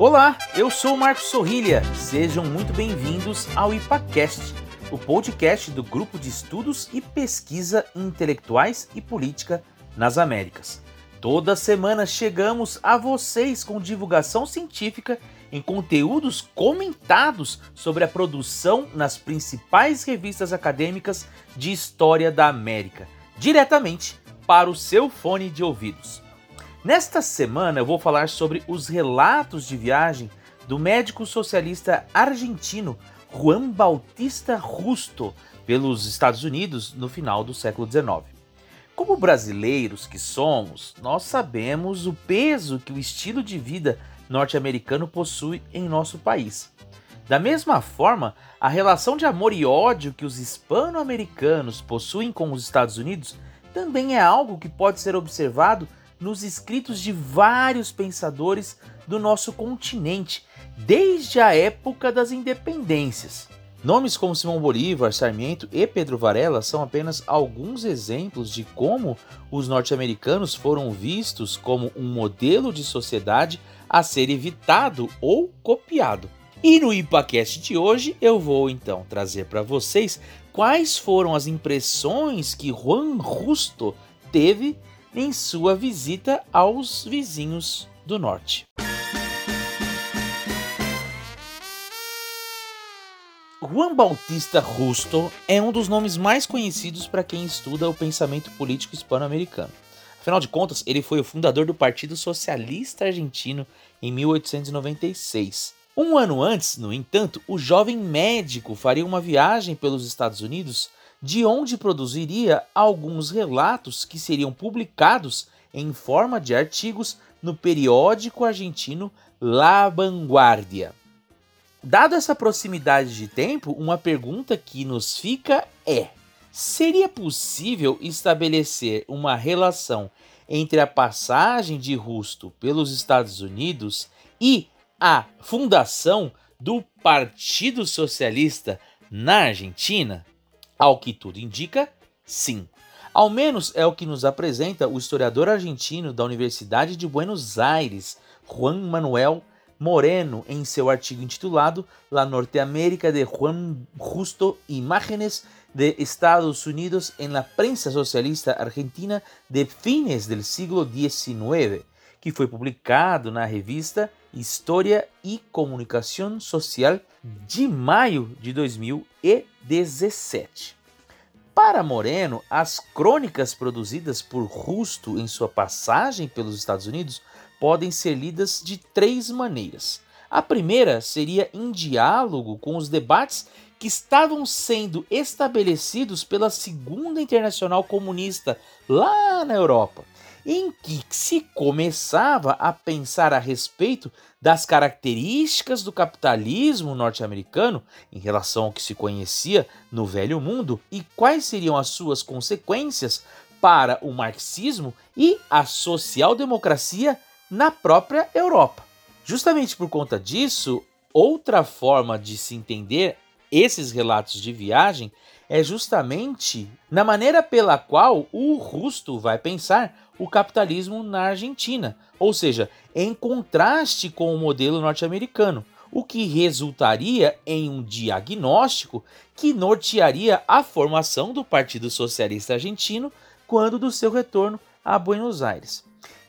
Olá, eu sou o Marcos Sorrilha. Sejam muito bem-vindos ao IPACast, o podcast do Grupo de Estudos e Pesquisa Intelectuais e Política nas Américas. Toda semana chegamos a vocês com divulgação científica em conteúdos comentados sobre a produção nas principais revistas acadêmicas de história da América, diretamente para o seu fone de ouvidos. Nesta semana eu vou falar sobre os relatos de viagem do médico socialista argentino Juan Bautista Justo pelos Estados Unidos no final do século XIX. Como brasileiros que somos, nós sabemos o peso que o estilo de vida norte-americano possui em nosso país. Da mesma forma, a relação de amor e ódio que os hispano-americanos possuem com os Estados Unidos também é algo que pode ser observado nos escritos de vários pensadores do nosso continente, desde a época das independências. Nomes como Simão Bolívar, Sarmiento e Pedro Varela são apenas alguns exemplos de como os norte-americanos foram vistos como um modelo de sociedade a ser evitado ou copiado. E no IPACast de hoje eu vou então trazer para vocês quais foram as impressões que Juan Justo teve em sua visita aos vizinhos do norte. Juan Bautista Justo é um dos nomes mais conhecidos para quem estuda o pensamento político hispano-americano. Afinal de contas, ele foi o fundador do Partido Socialista Argentino em 1896. Um ano antes, no entanto, o jovem médico faria uma viagem pelos Estados Unidos de onde produziria alguns relatos que seriam publicados em forma de artigos no periódico argentino La Vanguardia. Dado essa proximidade de tempo, uma pergunta que nos fica é: seria possível estabelecer uma relação entre a passagem de Rusto pelos Estados Unidos e a fundação do Partido Socialista na Argentina? Ao que tudo indica, sim. Ao menos é o que nos apresenta o historiador argentino da Universidade de Buenos Aires, Juan Manuel Moreno, em seu artigo intitulado La Norteamérica de Juan Justo Imágenes de Estados Unidos en la prensa socialista argentina de fines del siglo XIX, que foi publicado na revista História e Comunicação Social de maio de 2017. Para Moreno, as crônicas produzidas por Rusto em sua passagem pelos Estados Unidos podem ser lidas de três maneiras. A primeira seria em diálogo com os debates que estavam sendo estabelecidos pela Segunda Internacional Comunista lá na Europa em que se começava a pensar a respeito das características do capitalismo norte-americano em relação ao que se conhecia no Velho Mundo e quais seriam as suas consequências para o marxismo e a social-democracia na própria Europa. Justamente por conta disso, outra forma de se entender esses relatos de viagem é justamente na maneira pela qual o Rusto vai pensar o capitalismo na Argentina, ou seja, em contraste com o modelo norte-americano, o que resultaria em um diagnóstico que nortearia a formação do Partido Socialista Argentino quando do seu retorno a Buenos Aires.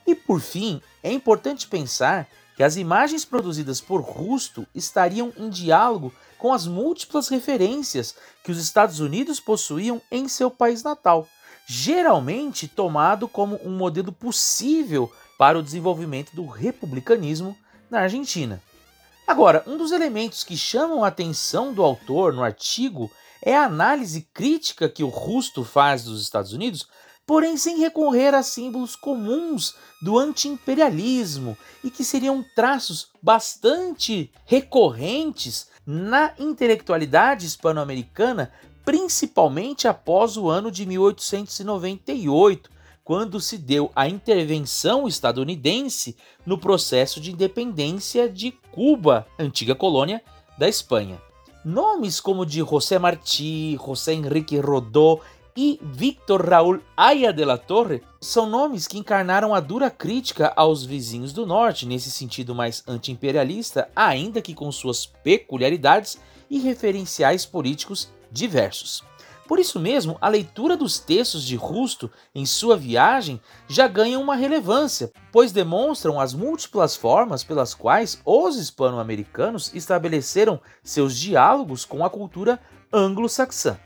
E por fim, é importante pensar que as imagens produzidas por Rusto estariam em diálogo com as múltiplas referências que os Estados Unidos possuíam em seu país natal geralmente tomado como um modelo possível para o desenvolvimento do republicanismo na Argentina. Agora, um dos elementos que chamam a atenção do autor no artigo é a análise crítica que o Rusto faz dos Estados Unidos, porém sem recorrer a símbolos comuns do anti-imperialismo e que seriam traços bastante recorrentes na intelectualidade hispano-americana principalmente após o ano de 1898, quando se deu a intervenção estadunidense no processo de independência de Cuba, antiga colônia da Espanha. Nomes como de José Martí, José Henrique Rodó e Victor Raúl Aya de la Torre são nomes que encarnaram a dura crítica aos vizinhos do norte, nesse sentido mais anti-imperialista, ainda que com suas peculiaridades e referenciais políticos diversos. Por isso mesmo, a leitura dos textos de Rusto em sua viagem já ganha uma relevância, pois demonstram as múltiplas formas pelas quais os hispano-americanos estabeleceram seus diálogos com a cultura anglo-saxã.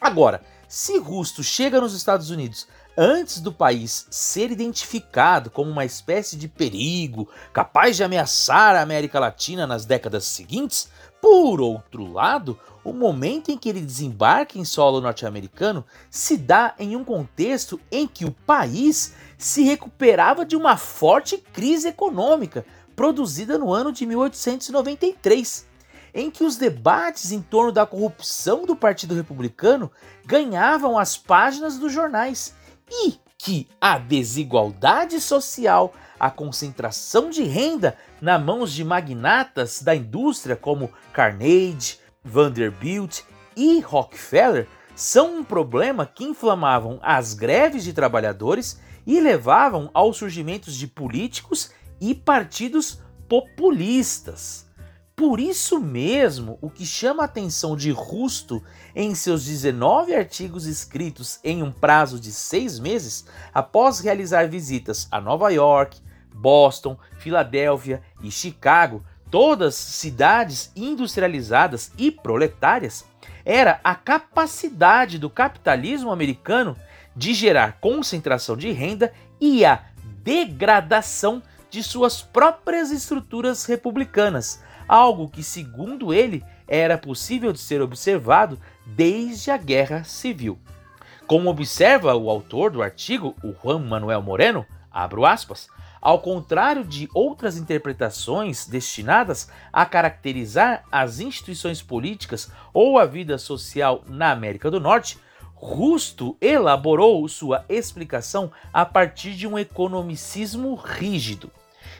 Agora, se Rusto chega nos Estados Unidos antes do país ser identificado como uma espécie de perigo capaz de ameaçar a América Latina nas décadas seguintes, por outro lado, o momento em que ele desembarca em solo norte-americano se dá em um contexto em que o país se recuperava de uma forte crise econômica produzida no ano de 1893, em que os debates em torno da corrupção do Partido Republicano ganhavam as páginas dos jornais e que a desigualdade social, a concentração de renda nas mãos de magnatas da indústria como Carnegie, Vanderbilt e Rockefeller são um problema que inflamavam as greves de trabalhadores e levavam ao surgimento de políticos e partidos populistas. Por isso mesmo, o que chama a atenção de Rusto em seus 19 artigos escritos em um prazo de seis meses, após realizar visitas a Nova York, Boston, Filadélfia e Chicago, todas cidades industrializadas e proletárias, era a capacidade do capitalismo americano de gerar concentração de renda e a degradação de suas próprias estruturas republicanas, algo que, segundo ele, era possível de ser observado desde a Guerra Civil. Como observa o autor do artigo, o Juan Manuel Moreno, abro aspas, ao contrário de outras interpretações destinadas a caracterizar as instituições políticas ou a vida social na América do Norte, Rusto elaborou sua explicação a partir de um economicismo rígido.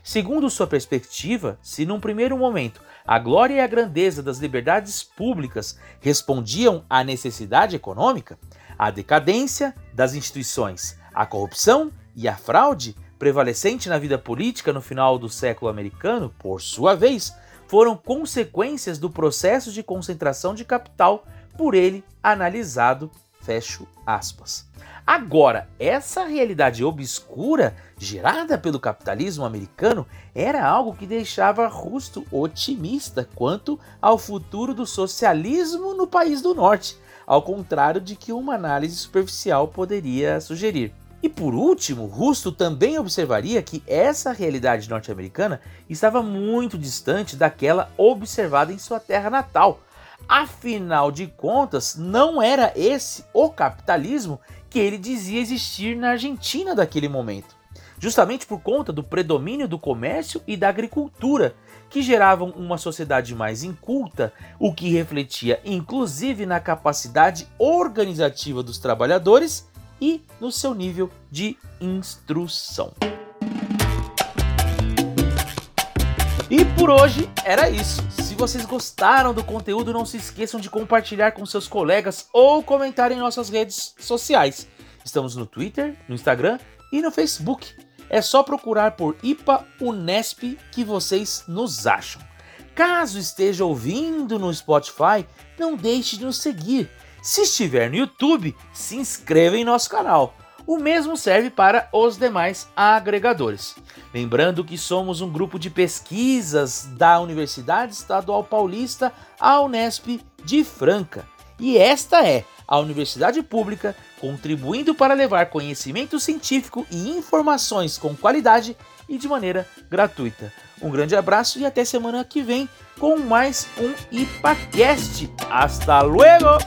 Segundo sua perspectiva, se num primeiro momento a glória e a grandeza das liberdades públicas respondiam à necessidade econômica, a decadência das instituições, a corrupção e a fraude prevalecente na vida política no final do século americano, por sua vez, foram consequências do processo de concentração de capital por ele analisado. Fecho aspas. Agora, essa realidade obscura gerada pelo capitalismo americano era algo que deixava Rusto otimista quanto ao futuro do socialismo no país do norte, ao contrário de que uma análise superficial poderia sugerir. E por último, Rusto também observaria que essa realidade norte-americana estava muito distante daquela observada em sua terra natal. Afinal de contas, não era esse o capitalismo que ele dizia existir na Argentina daquele momento. Justamente por conta do predomínio do comércio e da agricultura, que geravam uma sociedade mais inculta, o que refletia inclusive na capacidade organizativa dos trabalhadores e no seu nível de instrução. Por hoje era isso. Se vocês gostaram do conteúdo, não se esqueçam de compartilhar com seus colegas ou comentar em nossas redes sociais. Estamos no Twitter, no Instagram e no Facebook. É só procurar por IPA Unesp que vocês nos acham. Caso esteja ouvindo no Spotify, não deixe de nos seguir se estiver no YouTube, se inscreva em nosso canal. O mesmo serve para os demais agregadores. Lembrando que somos um grupo de pesquisas da Universidade Estadual Paulista, a Unesp de Franca. E esta é a universidade pública contribuindo para levar conhecimento científico e informações com qualidade e de maneira gratuita. Um grande abraço e até semana que vem com mais um IPACast. Hasta luego!